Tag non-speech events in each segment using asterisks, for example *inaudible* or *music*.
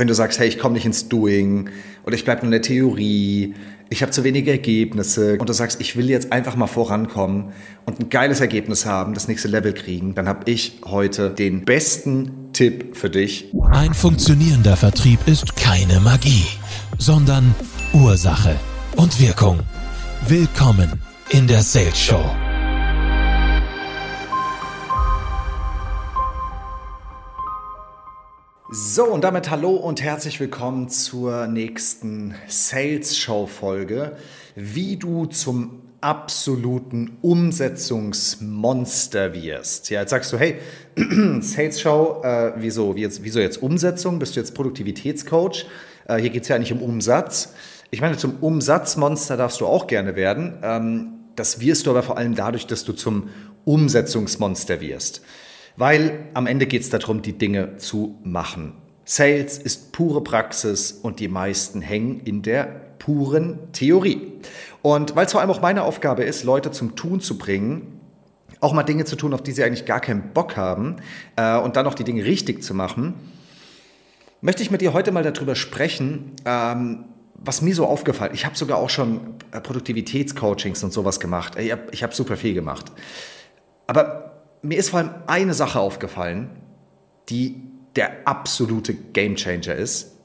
Wenn du sagst, hey, ich komme nicht ins Doing oder ich bleibe nur in der Theorie, ich habe zu wenige Ergebnisse und du sagst, ich will jetzt einfach mal vorankommen und ein geiles Ergebnis haben, das nächste Level kriegen, dann habe ich heute den besten Tipp für dich. Ein funktionierender Vertrieb ist keine Magie, sondern Ursache und Wirkung. Willkommen in der Sales Show. So, und damit hallo und herzlich willkommen zur nächsten Sales Show Folge, wie du zum absoluten Umsetzungsmonster wirst. Ja, jetzt sagst du, hey, *clears throat* Sales Show, äh, wieso, wie jetzt, wieso jetzt Umsetzung? Bist du jetzt Produktivitätscoach? Äh, hier geht es ja nicht um Umsatz. Ich meine, zum Umsatzmonster darfst du auch gerne werden. Ähm, das wirst du aber vor allem dadurch, dass du zum Umsetzungsmonster wirst. Weil am Ende geht es darum, die Dinge zu machen. Sales ist pure Praxis und die meisten hängen in der puren Theorie. Und weil es vor allem auch meine Aufgabe ist, Leute zum Tun zu bringen, auch mal Dinge zu tun, auf die sie eigentlich gar keinen Bock haben äh, und dann auch die Dinge richtig zu machen, möchte ich mit dir heute mal darüber sprechen, ähm, was mir so aufgefallen Ich habe sogar auch schon äh, Produktivitätscoachings und sowas gemacht. Ich habe hab super viel gemacht. Aber mir ist vor allem eine Sache aufgefallen, die der absolute Gamechanger ist.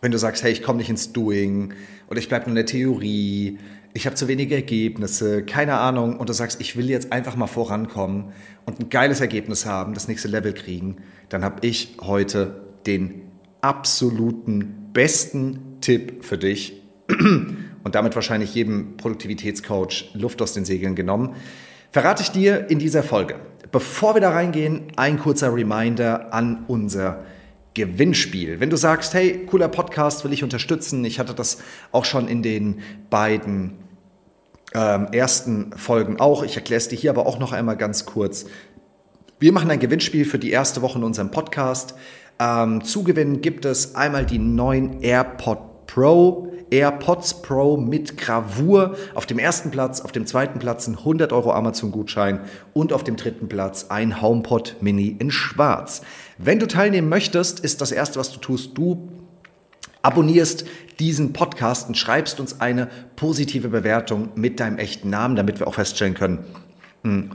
Wenn du sagst, hey, ich komme nicht ins Doing oder ich bleibe nur in der Theorie, ich habe zu wenige Ergebnisse, keine Ahnung, und du sagst, ich will jetzt einfach mal vorankommen und ein geiles Ergebnis haben, das nächste Level kriegen, dann habe ich heute den absoluten besten Tipp für dich *clears throat* und damit wahrscheinlich jedem Produktivitätscoach Luft aus den Segeln genommen verrate ich dir in dieser Folge. Bevor wir da reingehen, ein kurzer Reminder an unser Gewinnspiel. Wenn du sagst, hey, cooler Podcast, will ich unterstützen, ich hatte das auch schon in den beiden ähm, ersten Folgen auch, ich erkläre es dir hier aber auch noch einmal ganz kurz. Wir machen ein Gewinnspiel für die erste Woche in unserem Podcast. Ähm, zu gewinnen gibt es einmal die neuen AirPod Pro AirPods Pro mit Gravur. Auf dem ersten Platz, auf dem zweiten Platz ein 100 Euro Amazon-Gutschein und auf dem dritten Platz ein HomePod Mini in Schwarz. Wenn du teilnehmen möchtest, ist das erste, was du tust, du abonnierst diesen Podcast und schreibst uns eine positive Bewertung mit deinem echten Namen, damit wir auch feststellen können,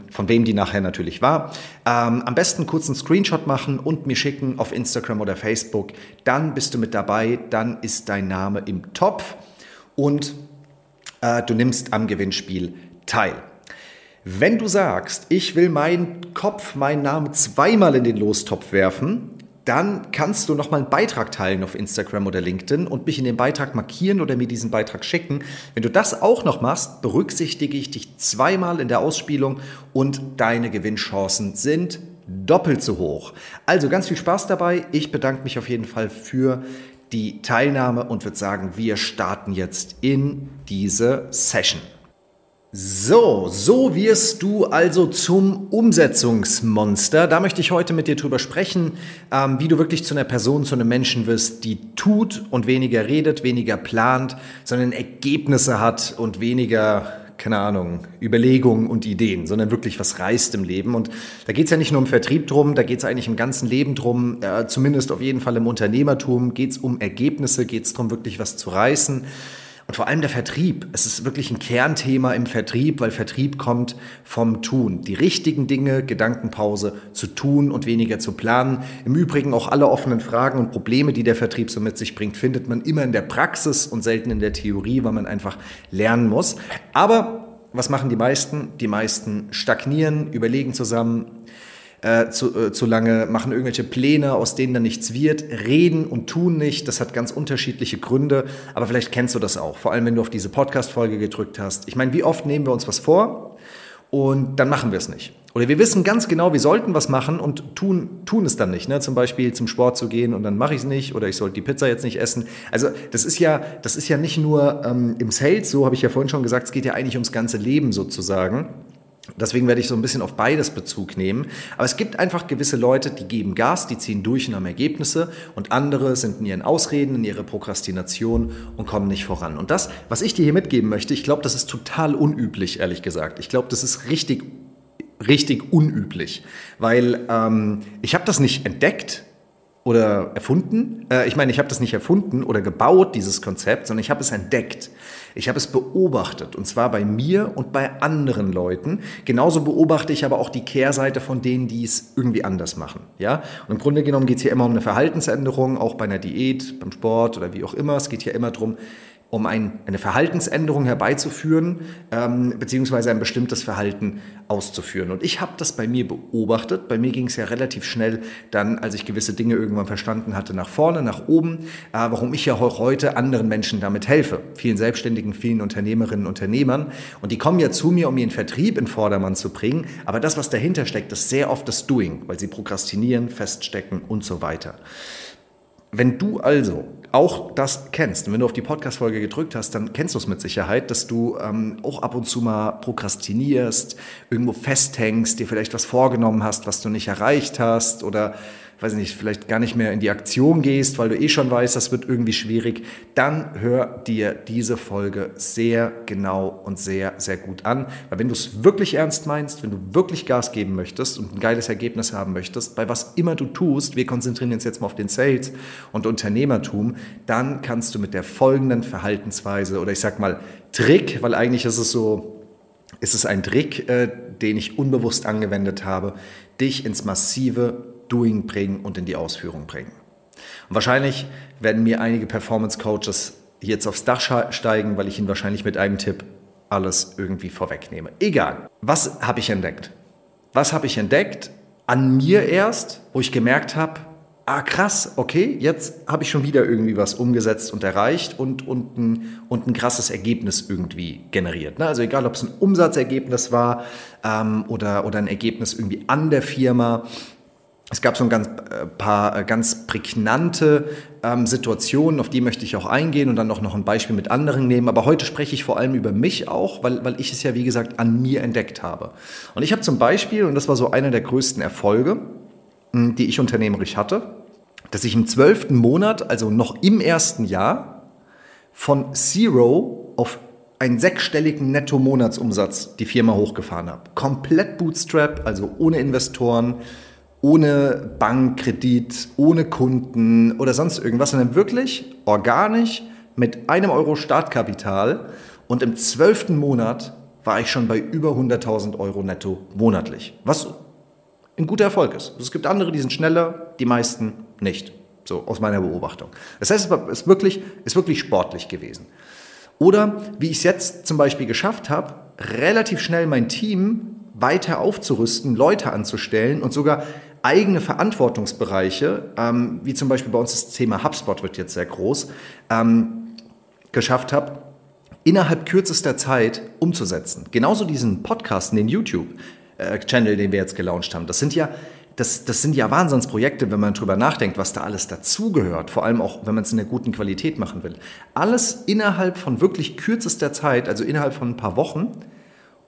von wem die nachher natürlich war. Ähm, am besten kurz einen Screenshot machen und mir schicken auf Instagram oder Facebook. Dann bist du mit dabei, dann ist dein Name im Topf und äh, du nimmst am Gewinnspiel teil. Wenn du sagst, ich will meinen Kopf, meinen Namen zweimal in den Lostopf werfen, dann kannst du nochmal einen Beitrag teilen auf Instagram oder LinkedIn und mich in den Beitrag markieren oder mir diesen Beitrag schicken. Wenn du das auch noch machst, berücksichtige ich dich zweimal in der Ausspielung und deine Gewinnchancen sind doppelt so hoch. Also ganz viel Spaß dabei. Ich bedanke mich auf jeden Fall für die Teilnahme und würde sagen, wir starten jetzt in diese Session. So, so wirst du also zum Umsetzungsmonster. Da möchte ich heute mit dir drüber sprechen, ähm, wie du wirklich zu einer Person, zu einem Menschen wirst, die tut und weniger redet, weniger plant, sondern Ergebnisse hat und weniger, keine Ahnung, Überlegungen und Ideen, sondern wirklich was reißt im Leben. Und da geht es ja nicht nur um Vertrieb drum, da geht es eigentlich im ganzen Leben drum, äh, zumindest auf jeden Fall im Unternehmertum, geht es um Ergebnisse, geht es darum, wirklich was zu reißen. Und vor allem der Vertrieb. Es ist wirklich ein Kernthema im Vertrieb, weil Vertrieb kommt vom Tun. Die richtigen Dinge, Gedankenpause zu tun und weniger zu planen. Im Übrigen auch alle offenen Fragen und Probleme, die der Vertrieb so mit sich bringt, findet man immer in der Praxis und selten in der Theorie, weil man einfach lernen muss. Aber was machen die meisten? Die meisten stagnieren, überlegen zusammen, äh, zu, äh, zu lange, machen irgendwelche Pläne, aus denen dann nichts wird, reden und tun nicht. Das hat ganz unterschiedliche Gründe, aber vielleicht kennst du das auch, vor allem wenn du auf diese Podcast-Folge gedrückt hast. Ich meine, wie oft nehmen wir uns was vor und dann machen wir es nicht? Oder wir wissen ganz genau, wir sollten was machen und tun, tun es dann nicht. Ne? Zum Beispiel zum Sport zu gehen und dann mache ich es nicht oder ich sollte die Pizza jetzt nicht essen. Also das ist ja, das ist ja nicht nur ähm, im Sales, so habe ich ja vorhin schon gesagt, es geht ja eigentlich ums ganze Leben sozusagen. Deswegen werde ich so ein bisschen auf beides Bezug nehmen. Aber es gibt einfach gewisse Leute, die geben Gas, die ziehen durch und haben Ergebnisse und andere sind in ihren Ausreden, in ihrer Prokrastination und kommen nicht voran. Und das, was ich dir hier mitgeben möchte, ich glaube, das ist total unüblich, ehrlich gesagt. Ich glaube, das ist richtig, richtig unüblich, weil ähm, ich habe das nicht entdeckt oder erfunden. Äh, ich meine, ich habe das nicht erfunden oder gebaut, dieses Konzept, sondern ich habe es entdeckt. Ich habe es beobachtet und zwar bei mir und bei anderen Leuten. Genauso beobachte ich aber auch die Kehrseite von denen, die es irgendwie anders machen. Ja? Und im Grunde genommen geht es hier immer um eine Verhaltensänderung, auch bei einer Diät, beim Sport oder wie auch immer. Es geht hier immer darum, um ein, eine Verhaltensänderung herbeizuführen, ähm, beziehungsweise ein bestimmtes Verhalten auszuführen. Und ich habe das bei mir beobachtet. Bei mir ging es ja relativ schnell dann, als ich gewisse Dinge irgendwann verstanden hatte, nach vorne, nach oben, äh, warum ich ja auch heute anderen Menschen damit helfe. Vielen Selbstständigen, vielen Unternehmerinnen und Unternehmern. Und die kommen ja zu mir, um ihren Vertrieb in Vordermann zu bringen. Aber das, was dahinter steckt, ist sehr oft das Doing, weil sie prokrastinieren, feststecken und so weiter. Wenn du also auch das kennst, und wenn du auf die Podcast-Folge gedrückt hast, dann kennst du es mit Sicherheit, dass du ähm, auch ab und zu mal prokrastinierst, irgendwo festhängst, dir vielleicht was vorgenommen hast, was du nicht erreicht hast oder weiß nicht, vielleicht gar nicht mehr in die Aktion gehst, weil du eh schon weißt, das wird irgendwie schwierig, dann hör dir diese Folge sehr genau und sehr, sehr gut an. Weil wenn du es wirklich ernst meinst, wenn du wirklich Gas geben möchtest und ein geiles Ergebnis haben möchtest, bei was immer du tust, wir konzentrieren uns jetzt mal auf den Sales und Unternehmertum, dann kannst du mit der folgenden Verhaltensweise oder ich sag mal Trick, weil eigentlich ist es so, ist es ein Trick, äh, den ich unbewusst angewendet habe, dich ins massive Doing bringen und in die Ausführung bringen. Und wahrscheinlich werden mir einige Performance Coaches jetzt aufs Dach steigen, weil ich ihnen wahrscheinlich mit einem Tipp alles irgendwie vorwegnehme. Egal. Was habe ich entdeckt? Was habe ich entdeckt? An mir erst, wo ich gemerkt habe, ah krass, okay, jetzt habe ich schon wieder irgendwie was umgesetzt und erreicht und, und, ein, und ein krasses Ergebnis irgendwie generiert. Ne? Also egal, ob es ein Umsatzergebnis war ähm, oder, oder ein Ergebnis irgendwie an der Firma es gab so ein ganz, äh, paar äh, ganz prägnante ähm, Situationen, auf die möchte ich auch eingehen und dann auch noch ein Beispiel mit anderen nehmen. Aber heute spreche ich vor allem über mich auch, weil, weil ich es ja, wie gesagt, an mir entdeckt habe. Und ich habe zum Beispiel, und das war so einer der größten Erfolge, hm, die ich unternehmerisch hatte, dass ich im zwölften Monat, also noch im ersten Jahr, von Zero auf einen sechsstelligen Netto-Monatsumsatz die Firma hochgefahren habe. Komplett Bootstrap, also ohne Investoren, ohne Bankkredit, ohne Kunden oder sonst irgendwas, sondern wirklich organisch mit einem Euro Startkapital. Und im zwölften Monat war ich schon bei über 100.000 Euro netto monatlich, was ein guter Erfolg ist. Es gibt andere, die sind schneller, die meisten nicht. So aus meiner Beobachtung. Das heißt, es ist wirklich, ist wirklich sportlich gewesen. Oder wie ich es jetzt zum Beispiel geschafft habe, relativ schnell mein Team weiter aufzurüsten, Leute anzustellen und sogar eigene Verantwortungsbereiche, ähm, wie zum Beispiel bei uns das Thema HubSpot wird jetzt sehr groß, ähm, geschafft habe, innerhalb kürzester Zeit umzusetzen. Genauso diesen Podcast, den YouTube-Channel, den wir jetzt gelauncht haben. Das sind ja das, das sind ja Wahnsinnsprojekte, wenn man drüber nachdenkt, was da alles dazugehört. Vor allem auch, wenn man es in einer guten Qualität machen will. Alles innerhalb von wirklich kürzester Zeit, also innerhalb von ein paar Wochen,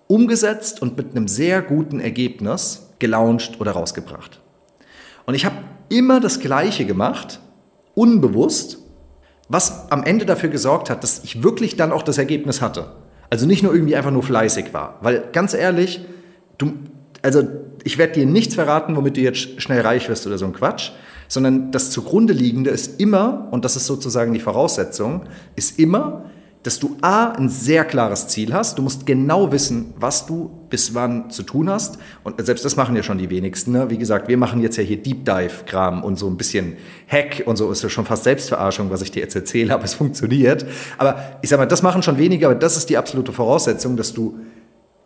umgesetzt und mit einem sehr guten Ergebnis gelauncht oder rausgebracht. Und ich habe immer das Gleiche gemacht, unbewusst, was am Ende dafür gesorgt hat, dass ich wirklich dann auch das Ergebnis hatte. Also nicht nur irgendwie einfach nur fleißig war. Weil ganz ehrlich, du, also ich werde dir nichts verraten, womit du jetzt schnell reich wirst oder so ein Quatsch, sondern das zugrunde liegende ist immer, und das ist sozusagen die Voraussetzung, ist immer, dass du A, ein sehr klares Ziel hast. Du musst genau wissen, was du bis wann zu tun hast. Und selbst das machen ja schon die wenigsten. Ne? Wie gesagt, wir machen jetzt ja hier Deep Dive-Kram und so ein bisschen Hack und so ist ja schon fast Selbstverarschung, was ich dir jetzt erzähle, aber es funktioniert. Aber ich sag mal, das machen schon wenige, aber das ist die absolute Voraussetzung, dass du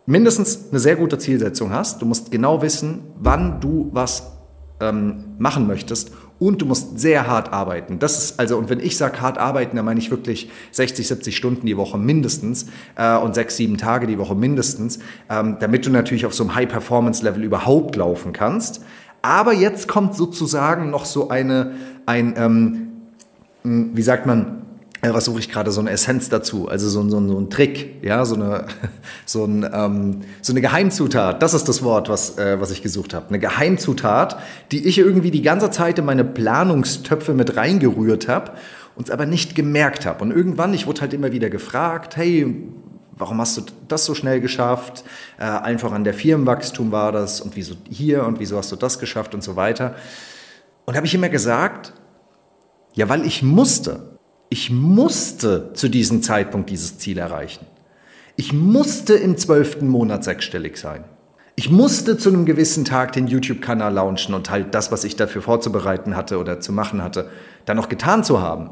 mindestens eine sehr gute Zielsetzung hast. Du musst genau wissen, wann du was ähm, machen möchtest und du musst sehr hart arbeiten. Das ist also, und wenn ich sage hart arbeiten, dann meine ich wirklich 60, 70 Stunden die Woche mindestens äh, und sechs, sieben Tage die Woche mindestens, ähm, damit du natürlich auf so einem High-Performance-Level überhaupt laufen kannst. Aber jetzt kommt sozusagen noch so eine, ein, ähm, wie sagt man, was suche ich gerade, so eine Essenz dazu, also so, so, so ein Trick, ja, so eine, *laughs* so, ein, ähm, so eine Geheimzutat, das ist das Wort, was, äh, was ich gesucht habe. Eine Geheimzutat, die ich irgendwie die ganze Zeit in meine Planungstöpfe mit reingerührt habe und aber nicht gemerkt habe. Und irgendwann, ich wurde halt immer wieder gefragt, hey, warum hast du das so schnell geschafft? Äh, einfach an der Firmenwachstum war das und wieso hier und wieso hast du das geschafft und so weiter. Und habe ich immer gesagt, ja, weil ich musste. Ich musste zu diesem Zeitpunkt dieses Ziel erreichen. Ich musste im zwölften Monat sechsstellig sein. Ich musste zu einem gewissen Tag den YouTube-Kanal launchen und halt das, was ich dafür vorzubereiten hatte oder zu machen hatte, dann noch getan zu haben.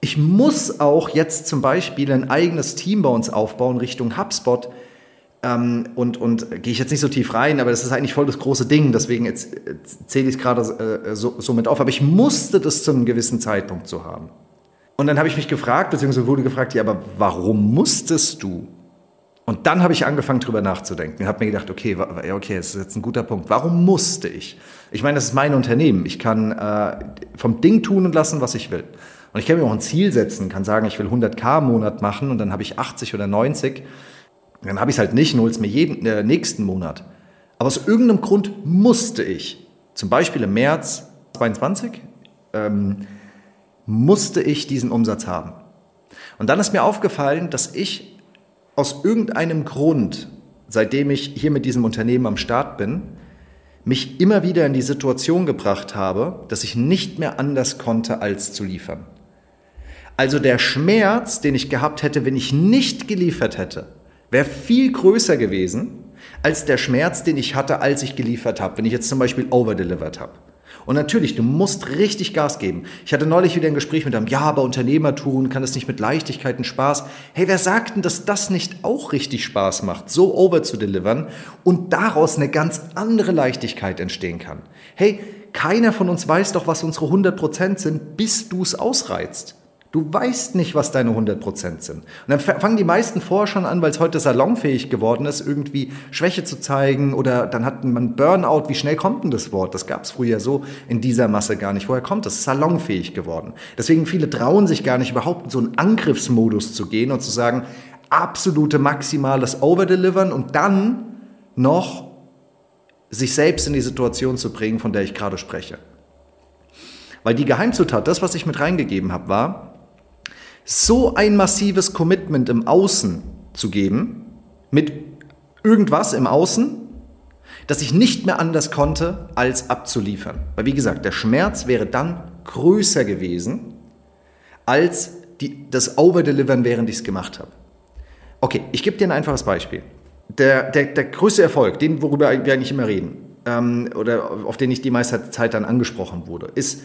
Ich muss auch jetzt zum Beispiel ein eigenes Team bei uns aufbauen Richtung HubSpot. Ähm, und und gehe ich jetzt nicht so tief rein, aber das ist eigentlich voll das große Ding. Deswegen äh, zähle ich es gerade äh, so, so mit auf. Aber ich musste das zu einem gewissen Zeitpunkt so haben. Und dann habe ich mich gefragt, beziehungsweise wurde gefragt, ja, aber warum musstest du? Und dann habe ich angefangen, drüber nachzudenken. Ich habe mir gedacht, okay, okay, das ist jetzt ein guter Punkt. Warum musste ich? Ich meine, das ist mein Unternehmen. Ich kann äh, vom Ding tun und lassen, was ich will. Und ich kann mir auch ein Ziel setzen, kann sagen, ich will 100k im Monat machen und dann habe ich 80 oder 90. Dann habe ich es halt nicht und hole mir jeden äh, nächsten Monat. Aber aus irgendeinem Grund musste ich, zum Beispiel im März 22, ähm, musste ich diesen Umsatz haben. Und dann ist mir aufgefallen, dass ich aus irgendeinem Grund, seitdem ich hier mit diesem Unternehmen am Start bin, mich immer wieder in die Situation gebracht habe, dass ich nicht mehr anders konnte, als zu liefern. Also der Schmerz, den ich gehabt hätte, wenn ich nicht geliefert hätte, wäre viel größer gewesen als der Schmerz, den ich hatte, als ich geliefert habe, wenn ich jetzt zum Beispiel overdelivered habe. Und natürlich, du musst richtig Gas geben. Ich hatte neulich wieder ein Gespräch mit einem, ja, aber Unternehmertum kann es nicht mit Leichtigkeit und Spaß. Hey, wer sagt denn, dass das nicht auch richtig Spaß macht, so over zu delivern und daraus eine ganz andere Leichtigkeit entstehen kann? Hey, keiner von uns weiß doch, was unsere 100% sind, bis du es ausreizt. Du weißt nicht, was deine 100% sind. Und dann fangen die meisten vorher schon an, weil es heute salonfähig geworden ist, irgendwie Schwäche zu zeigen oder dann hat man Burnout. Wie schnell kommt denn das Wort? Das gab es früher so in dieser Masse gar nicht. Woher kommt das? Salonfähig geworden. Deswegen viele trauen sich gar nicht überhaupt in so einen Angriffsmodus zu gehen und zu sagen, absolute maximales Overdelivern und dann noch sich selbst in die Situation zu bringen, von der ich gerade spreche. Weil die Geheimzutat, das, was ich mit reingegeben habe, war, so ein massives Commitment im Außen zu geben, mit irgendwas im Außen, dass ich nicht mehr anders konnte, als abzuliefern. Weil wie gesagt, der Schmerz wäre dann größer gewesen, als die, das Overdelivern, während ich es gemacht habe. Okay, ich gebe dir ein einfaches Beispiel. Der, der, der größte Erfolg, den, worüber wir eigentlich immer reden, ähm, oder auf den ich die meiste Zeit dann angesprochen wurde, ist,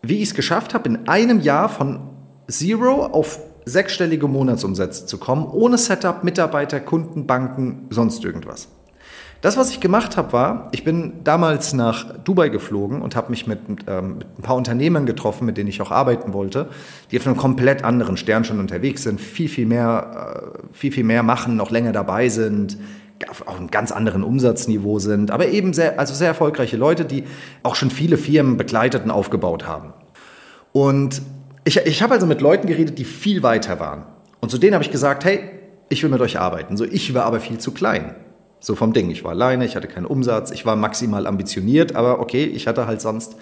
wie ich es geschafft habe, in einem Jahr von Zero auf sechsstellige Monatsumsätze zu kommen, ohne Setup, Mitarbeiter, Kunden, Banken, sonst irgendwas. Das, was ich gemacht habe, war, ich bin damals nach Dubai geflogen und habe mich mit, ähm, mit, ein paar Unternehmen getroffen, mit denen ich auch arbeiten wollte, die auf einem komplett anderen Stern schon unterwegs sind, viel, viel mehr, äh, viel, viel mehr machen, noch länger dabei sind, auf einem ganz anderen Umsatzniveau sind, aber eben sehr, also sehr erfolgreiche Leute, die auch schon viele Firmen begleitet und aufgebaut haben. Und ich, ich habe also mit Leuten geredet, die viel weiter waren. Und zu denen habe ich gesagt, hey, ich will mit euch arbeiten. So, ich war aber viel zu klein. So vom Ding. Ich war alleine, ich hatte keinen Umsatz, ich war maximal ambitioniert, aber okay, ich hatte halt sonst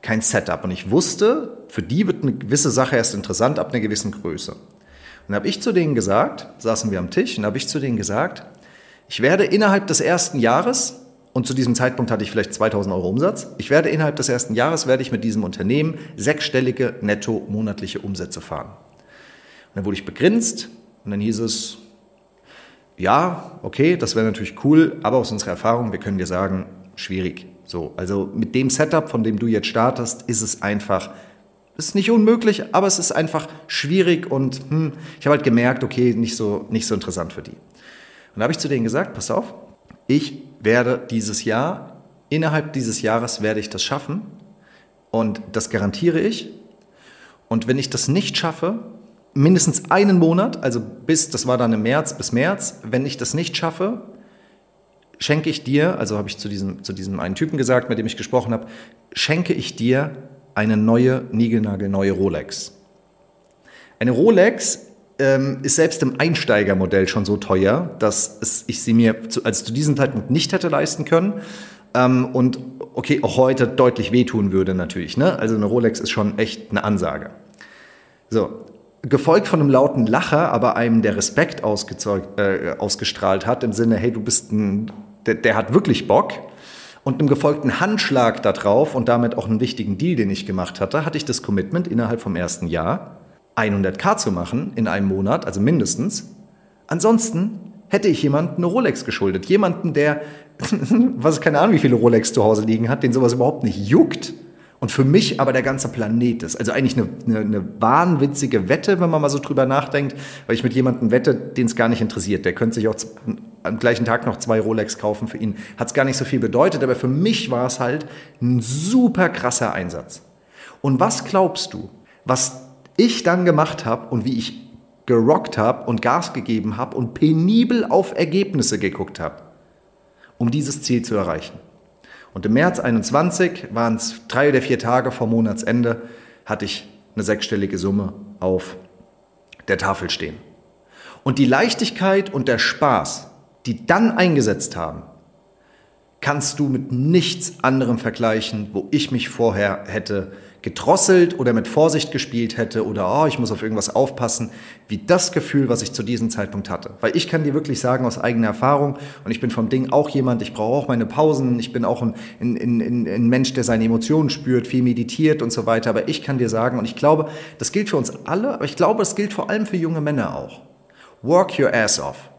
kein Setup. Und ich wusste, für die wird eine gewisse Sache erst interessant ab einer gewissen Größe. Und habe ich zu denen gesagt, saßen wir am Tisch, und habe ich zu denen gesagt, ich werde innerhalb des ersten Jahres und zu diesem Zeitpunkt hatte ich vielleicht 2000 Euro Umsatz. Ich werde innerhalb des ersten Jahres werde ich mit diesem Unternehmen sechsstellige netto monatliche Umsätze fahren. Und dann wurde ich begrinst und dann hieß es, ja, okay, das wäre natürlich cool, aber aus unserer Erfahrung, wir können dir sagen, schwierig. So, also mit dem Setup, von dem du jetzt startest, ist es einfach, ist nicht unmöglich, aber es ist einfach schwierig und hm, ich habe halt gemerkt, okay, nicht so, nicht so interessant für die. Und da habe ich zu denen gesagt, pass auf, ich werde dieses Jahr, innerhalb dieses Jahres werde ich das schaffen und das garantiere ich. Und wenn ich das nicht schaffe, mindestens einen Monat, also bis, das war dann im März bis März, wenn ich das nicht schaffe, schenke ich dir, also habe ich zu diesem, zu diesem einen Typen gesagt, mit dem ich gesprochen habe, schenke ich dir eine neue, niegelnagelneue Rolex. Eine Rolex ähm, ist selbst im Einsteigermodell schon so teuer, dass es, ich sie mir zu, also zu diesem Zeitpunkt nicht hätte leisten können. Ähm, und okay, auch heute deutlich wehtun würde natürlich. Ne? Also eine Rolex ist schon echt eine Ansage. So, gefolgt von einem lauten Lacher, aber einem, der Respekt äh, ausgestrahlt hat, im Sinne, hey, du bist ein, der, der hat wirklich Bock. und einem gefolgten Handschlag darauf und damit auch einen wichtigen Deal, den ich gemacht hatte, hatte ich das Commitment innerhalb vom ersten Jahr 100k zu machen in einem Monat, also mindestens. Ansonsten hätte ich jemanden eine Rolex geschuldet. Jemanden, der, *laughs* was keine Ahnung, wie viele Rolex zu Hause liegen hat, den sowas überhaupt nicht juckt. Und für mich aber der ganze Planet ist. Also eigentlich eine, eine, eine wahnwitzige Wette, wenn man mal so drüber nachdenkt, weil ich mit jemandem wette, den es gar nicht interessiert. Der könnte sich auch am gleichen Tag noch zwei Rolex kaufen. Für ihn hat es gar nicht so viel bedeutet, aber für mich war es halt ein super krasser Einsatz. Und was glaubst du, was ich dann gemacht habe und wie ich gerockt habe und Gas gegeben habe und penibel auf Ergebnisse geguckt habe, um dieses Ziel zu erreichen. Und im März 21 waren es drei oder vier Tage vor Monatsende, hatte ich eine sechsstellige Summe auf der Tafel stehen. Und die Leichtigkeit und der Spaß, die dann eingesetzt haben, kannst du mit nichts anderem vergleichen, wo ich mich vorher hätte gedrosselt oder mit Vorsicht gespielt hätte oder oh, ich muss auf irgendwas aufpassen, wie das Gefühl, was ich zu diesem Zeitpunkt hatte. Weil ich kann dir wirklich sagen aus eigener Erfahrung und ich bin vom Ding auch jemand, ich brauche auch meine Pausen, ich bin auch ein, ein, ein, ein Mensch, der seine Emotionen spürt, viel meditiert und so weiter, aber ich kann dir sagen und ich glaube, das gilt für uns alle, aber ich glaube, es gilt vor allem für junge Männer auch. Work your ass off.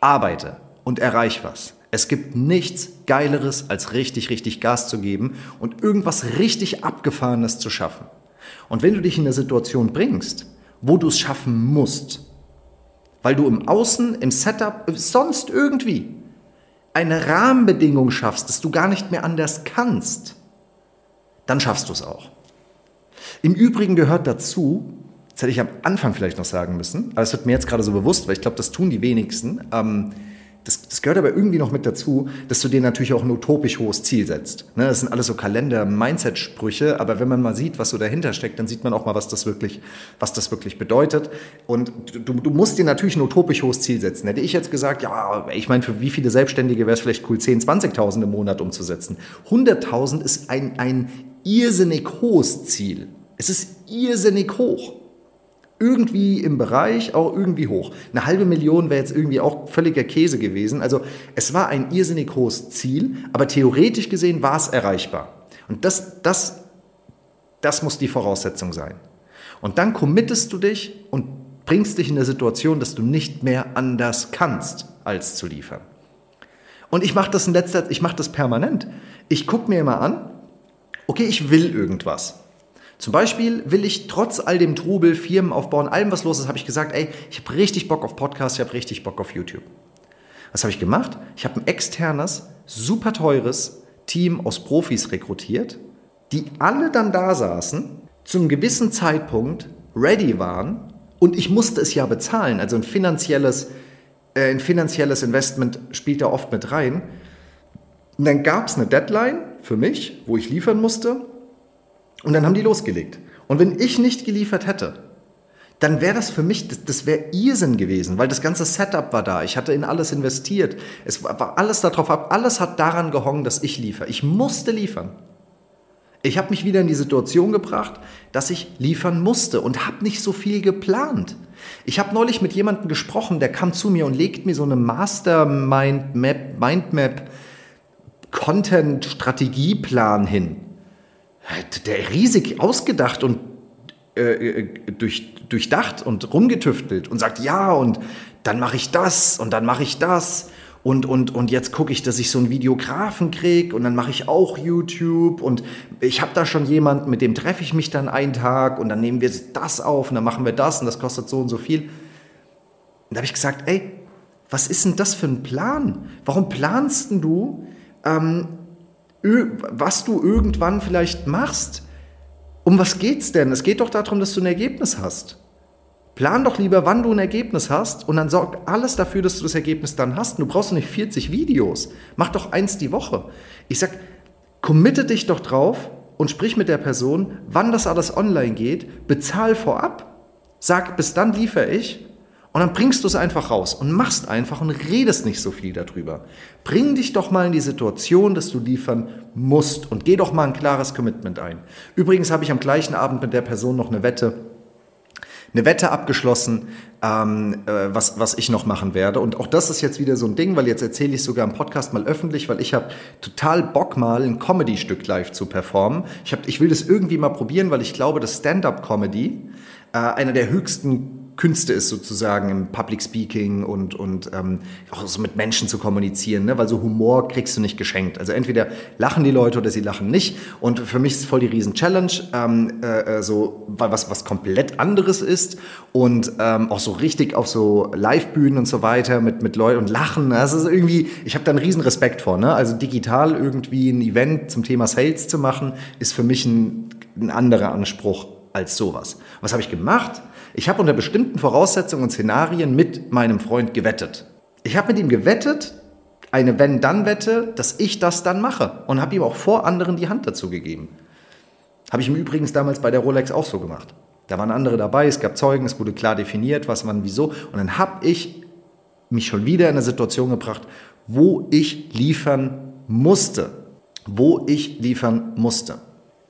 Arbeite und erreich was. Es gibt nichts Geileres, als richtig, richtig Gas zu geben und irgendwas richtig Abgefahrenes zu schaffen. Und wenn du dich in eine Situation bringst, wo du es schaffen musst, weil du im Außen, im Setup, sonst irgendwie eine Rahmenbedingung schaffst, dass du gar nicht mehr anders kannst, dann schaffst du es auch. Im Übrigen gehört dazu, das hätte ich am Anfang vielleicht noch sagen müssen, aber es wird mir jetzt gerade so bewusst, weil ich glaube, das tun die wenigsten, ähm, gehört aber irgendwie noch mit dazu, dass du dir natürlich auch ein utopisch hohes Ziel setzt. Ne, das sind alles so Kalender-Mindset-Sprüche, aber wenn man mal sieht, was so dahinter steckt, dann sieht man auch mal, was das wirklich, was das wirklich bedeutet. Und du, du musst dir natürlich ein utopisch hohes Ziel setzen. Hätte ich jetzt gesagt, ja, ich meine, für wie viele Selbstständige wäre es vielleicht cool, 10, 20.000 im Monat umzusetzen. 100.000 ist ein, ein irrsinnig hohes Ziel. Es ist irrsinnig hoch irgendwie im Bereich, auch irgendwie hoch. Eine halbe Million wäre jetzt irgendwie auch völliger Käse gewesen. Also es war ein irrsinnig hohes Ziel, aber theoretisch gesehen war es erreichbar. Und das, das, das muss die Voraussetzung sein. Und dann committest du dich und bringst dich in eine Situation, dass du nicht mehr anders kannst, als zu liefern. Und ich mache das in letzter Zeit, ich mache das permanent. Ich gucke mir immer an, okay, ich will irgendwas. Zum Beispiel will ich trotz all dem Trubel, Firmen aufbauen, allem was los ist, habe ich gesagt, ey, ich habe richtig Bock auf Podcasts, ich habe richtig Bock auf YouTube. Was habe ich gemacht? Ich habe ein externes, super teures Team aus Profis rekrutiert, die alle dann da saßen, zum gewissen Zeitpunkt ready waren und ich musste es ja bezahlen. Also ein finanzielles, äh, ein finanzielles Investment spielt da oft mit rein. Und dann gab es eine Deadline für mich, wo ich liefern musste. Und dann haben die losgelegt. Und wenn ich nicht geliefert hätte, dann wäre das für mich, das, das wäre Irrsinn gewesen, weil das ganze Setup war da. Ich hatte in alles investiert. Es war, alles darauf ab, alles hat daran gehongen, dass ich liefere. Ich musste liefern. Ich habe mich wieder in die Situation gebracht, dass ich liefern musste und habe nicht so viel geplant. Ich habe neulich mit jemandem gesprochen, der kam zu mir und legt mir so eine Master Mindmap, Mindmap Content Strategieplan hin der riesig ausgedacht und äh, äh, durch, durchdacht und rumgetüftelt und sagt, ja, und dann mache ich das und dann mache ich das und, und, und jetzt gucke ich, dass ich so einen Videografen kriege und dann mache ich auch YouTube und ich habe da schon jemanden, mit dem treffe ich mich dann einen Tag und dann nehmen wir das auf und dann machen wir das und das kostet so und so viel. Und da habe ich gesagt, ey, was ist denn das für ein Plan? Warum planst du ähm, was du irgendwann vielleicht machst. Um was geht's denn? Es geht doch darum, dass du ein Ergebnis hast. Plan doch lieber, wann du ein Ergebnis hast und dann sorg alles dafür, dass du das Ergebnis dann hast. Du brauchst nicht 40 Videos. Mach doch eins die Woche. Ich sag, committe dich doch drauf und sprich mit der Person, wann das alles online geht. Bezahl vorab. Sag, bis dann liefere ich und dann bringst du es einfach raus und machst einfach und redest nicht so viel darüber. Bring dich doch mal in die Situation, dass du liefern musst und geh doch mal ein klares Commitment ein. Übrigens habe ich am gleichen Abend mit der Person noch eine Wette eine Wette abgeschlossen, ähm, äh, was, was ich noch machen werde. Und auch das ist jetzt wieder so ein Ding, weil jetzt erzähle ich sogar im Podcast mal öffentlich, weil ich habe total Bock mal ein Comedy-Stück live zu performen. Ich, hab, ich will das irgendwie mal probieren, weil ich glaube, dass Stand-up-Comedy äh, einer der höchsten Künste ist sozusagen im Public Speaking und, und ähm, auch so mit Menschen zu kommunizieren, ne? weil so Humor kriegst du nicht geschenkt. Also entweder lachen die Leute oder sie lachen nicht. Und für mich ist es voll die Riesen-Challenge, ähm, äh, äh so was, was komplett anderes ist und ähm, auch so richtig auf so Live-Bühnen und so weiter mit, mit Leuten und Lachen. Das ist irgendwie, ich habe da einen riesen Respekt vor. Ne? Also digital irgendwie ein Event zum Thema Sales zu machen, ist für mich ein, ein anderer Anspruch als sowas. Was habe ich gemacht? Ich habe unter bestimmten Voraussetzungen und Szenarien mit meinem Freund gewettet. Ich habe mit ihm gewettet, eine Wenn-Dann-Wette, dass ich das dann mache und habe ihm auch vor anderen die Hand dazu gegeben. Habe ich ihm übrigens damals bei der Rolex auch so gemacht. Da waren andere dabei, es gab Zeugen, es wurde klar definiert, was man wieso. Und dann habe ich mich schon wieder in eine Situation gebracht, wo ich liefern musste. Wo ich liefern musste.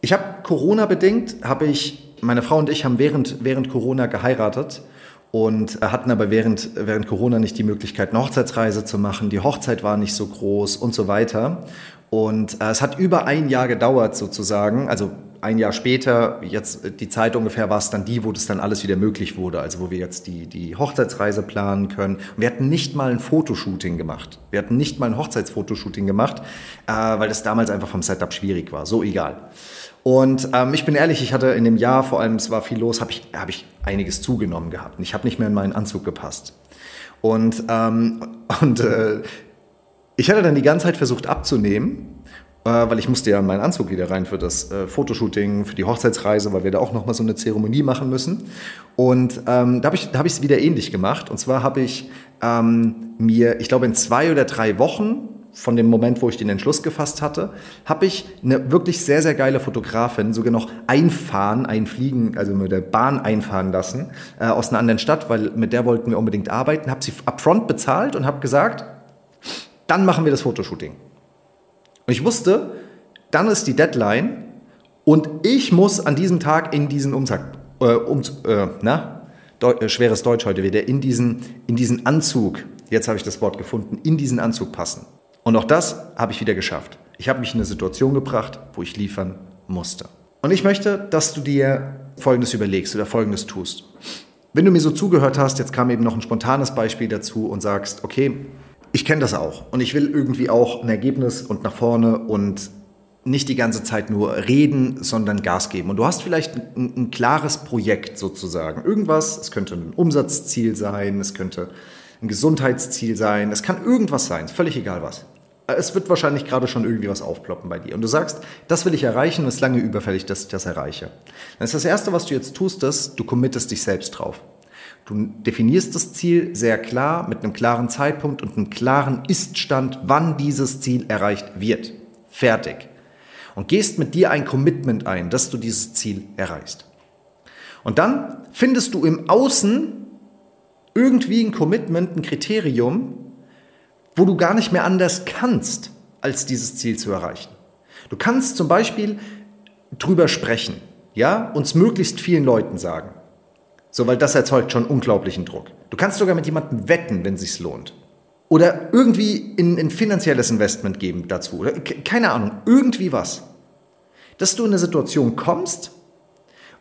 Ich habe Corona bedingt, habe ich meine Frau und ich haben während, während Corona geheiratet und hatten aber während, während Corona nicht die Möglichkeit, eine Hochzeitsreise zu machen. Die Hochzeit war nicht so groß und so weiter. Und äh, es hat über ein Jahr gedauert sozusagen, also ein Jahr später, jetzt die Zeit ungefähr war es dann die, wo das dann alles wieder möglich wurde, also wo wir jetzt die, die Hochzeitsreise planen können. Und wir hatten nicht mal ein Fotoshooting gemacht. Wir hatten nicht mal ein Hochzeitsfotoshooting gemacht, äh, weil das damals einfach vom Setup schwierig war. So egal. Und ähm, ich bin ehrlich, ich hatte in dem Jahr, vor allem es war viel los, habe ich, hab ich einiges zugenommen gehabt. Ich habe nicht mehr in meinen Anzug gepasst. Und, ähm, und äh, ich hatte dann die ganze Zeit versucht abzunehmen, äh, weil ich musste ja in meinen Anzug wieder rein für das äh, Fotoshooting, für die Hochzeitsreise, weil wir da auch nochmal so eine Zeremonie machen müssen. Und ähm, da habe ich es hab wieder ähnlich gemacht. Und zwar habe ich ähm, mir, ich glaube, in zwei oder drei Wochen von dem Moment, wo ich den Entschluss gefasst hatte, habe ich eine wirklich sehr, sehr geile Fotografin sogar noch einfahren, einfliegen, also mit der Bahn einfahren lassen äh, aus einer anderen Stadt, weil mit der wollten wir unbedingt arbeiten, habe sie upfront bezahlt und habe gesagt, dann machen wir das Fotoshooting. Und ich wusste, dann ist die Deadline und ich muss an diesem Tag in diesen Umsack, äh, um, äh, na, Deu äh, schweres Deutsch heute wieder, in diesen, in diesen Anzug, jetzt habe ich das Wort gefunden, in diesen Anzug passen. Und auch das habe ich wieder geschafft. Ich habe mich in eine Situation gebracht, wo ich liefern musste. Und ich möchte, dass du dir Folgendes überlegst oder Folgendes tust. Wenn du mir so zugehört hast, jetzt kam eben noch ein spontanes Beispiel dazu und sagst, okay, ich kenne das auch und ich will irgendwie auch ein Ergebnis und nach vorne und nicht die ganze Zeit nur reden, sondern Gas geben. Und du hast vielleicht ein, ein klares Projekt sozusagen. Irgendwas, es könnte ein Umsatzziel sein, es könnte ein Gesundheitsziel sein, es kann irgendwas sein, völlig egal was es wird wahrscheinlich gerade schon irgendwie was aufploppen bei dir. Und du sagst, das will ich erreichen und es ist lange überfällig, dass ich das erreiche. Dann ist das Erste, was du jetzt tust, dass du committest dich selbst drauf. Du definierst das Ziel sehr klar mit einem klaren Zeitpunkt und einem klaren Iststand, wann dieses Ziel erreicht wird. Fertig. Und gehst mit dir ein Commitment ein, dass du dieses Ziel erreichst. Und dann findest du im Außen irgendwie ein Commitment, ein Kriterium, wo du gar nicht mehr anders kannst, als dieses Ziel zu erreichen. Du kannst zum Beispiel drüber sprechen, ja, uns möglichst vielen Leuten sagen. So, weil das erzeugt schon unglaublichen Druck. Du kannst sogar mit jemandem wetten, wenn es sich lohnt. Oder irgendwie ein, ein finanzielles Investment geben dazu. Oder keine Ahnung, irgendwie was. Dass du in eine Situation kommst,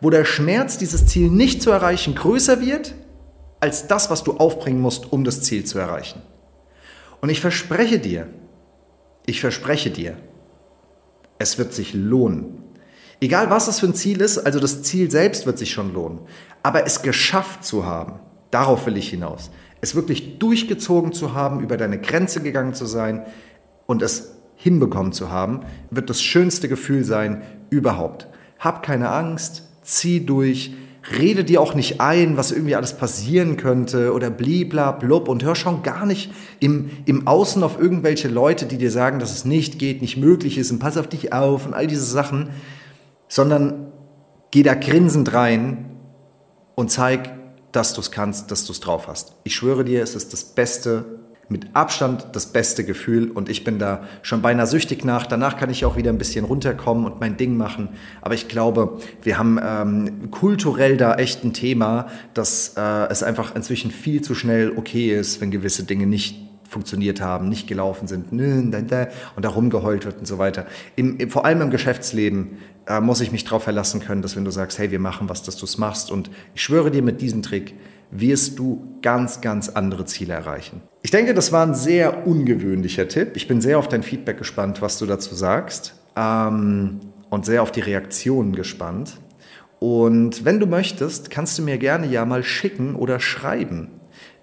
wo der Schmerz, dieses Ziel nicht zu erreichen, größer wird, als das, was du aufbringen musst, um das Ziel zu erreichen. Und ich verspreche dir, ich verspreche dir, es wird sich lohnen. Egal was es für ein Ziel ist, also das Ziel selbst wird sich schon lohnen. Aber es geschafft zu haben, darauf will ich hinaus. Es wirklich durchgezogen zu haben, über deine Grenze gegangen zu sein und es hinbekommen zu haben, wird das schönste Gefühl sein überhaupt. Hab keine Angst, zieh durch, rede dir auch nicht ein, was irgendwie alles passieren könnte oder blibla blub und hör schon gar nicht im, im Außen auf irgendwelche Leute, die dir sagen, dass es nicht geht, nicht möglich ist und pass auf dich auf und all diese Sachen, sondern geh da grinsend rein und zeig, dass du es kannst, dass du es drauf hast. Ich schwöre dir, es ist das Beste, mit Abstand das beste Gefühl und ich bin da schon beinahe süchtig nach. Danach kann ich auch wieder ein bisschen runterkommen und mein Ding machen. Aber ich glaube, wir haben ähm, kulturell da echt ein Thema, dass äh, es einfach inzwischen viel zu schnell okay ist, wenn gewisse Dinge nicht funktioniert haben, nicht gelaufen sind und da rumgeheult wird und so weiter. Im, im, vor allem im Geschäftsleben äh, muss ich mich darauf verlassen können, dass wenn du sagst, hey, wir machen was, dass du es machst und ich schwöre dir mit diesem Trick, wirst du ganz, ganz andere Ziele erreichen. Ich denke, das war ein sehr ungewöhnlicher Tipp. Ich bin sehr auf dein Feedback gespannt, was du dazu sagst ähm, und sehr auf die Reaktionen gespannt. Und wenn du möchtest, kannst du mir gerne ja mal schicken oder schreiben,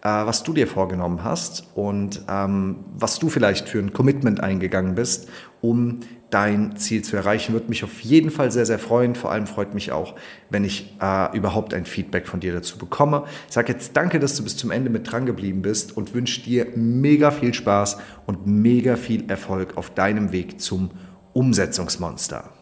was du dir vorgenommen hast und ähm, was du vielleicht für ein Commitment eingegangen bist, um dein Ziel zu erreichen. Würde mich auf jeden Fall sehr, sehr freuen. Vor allem freut mich auch, wenn ich äh, überhaupt ein Feedback von dir dazu bekomme. Ich sage jetzt danke, dass du bis zum Ende mit dran geblieben bist und wünsche dir mega viel Spaß und mega viel Erfolg auf deinem Weg zum Umsetzungsmonster.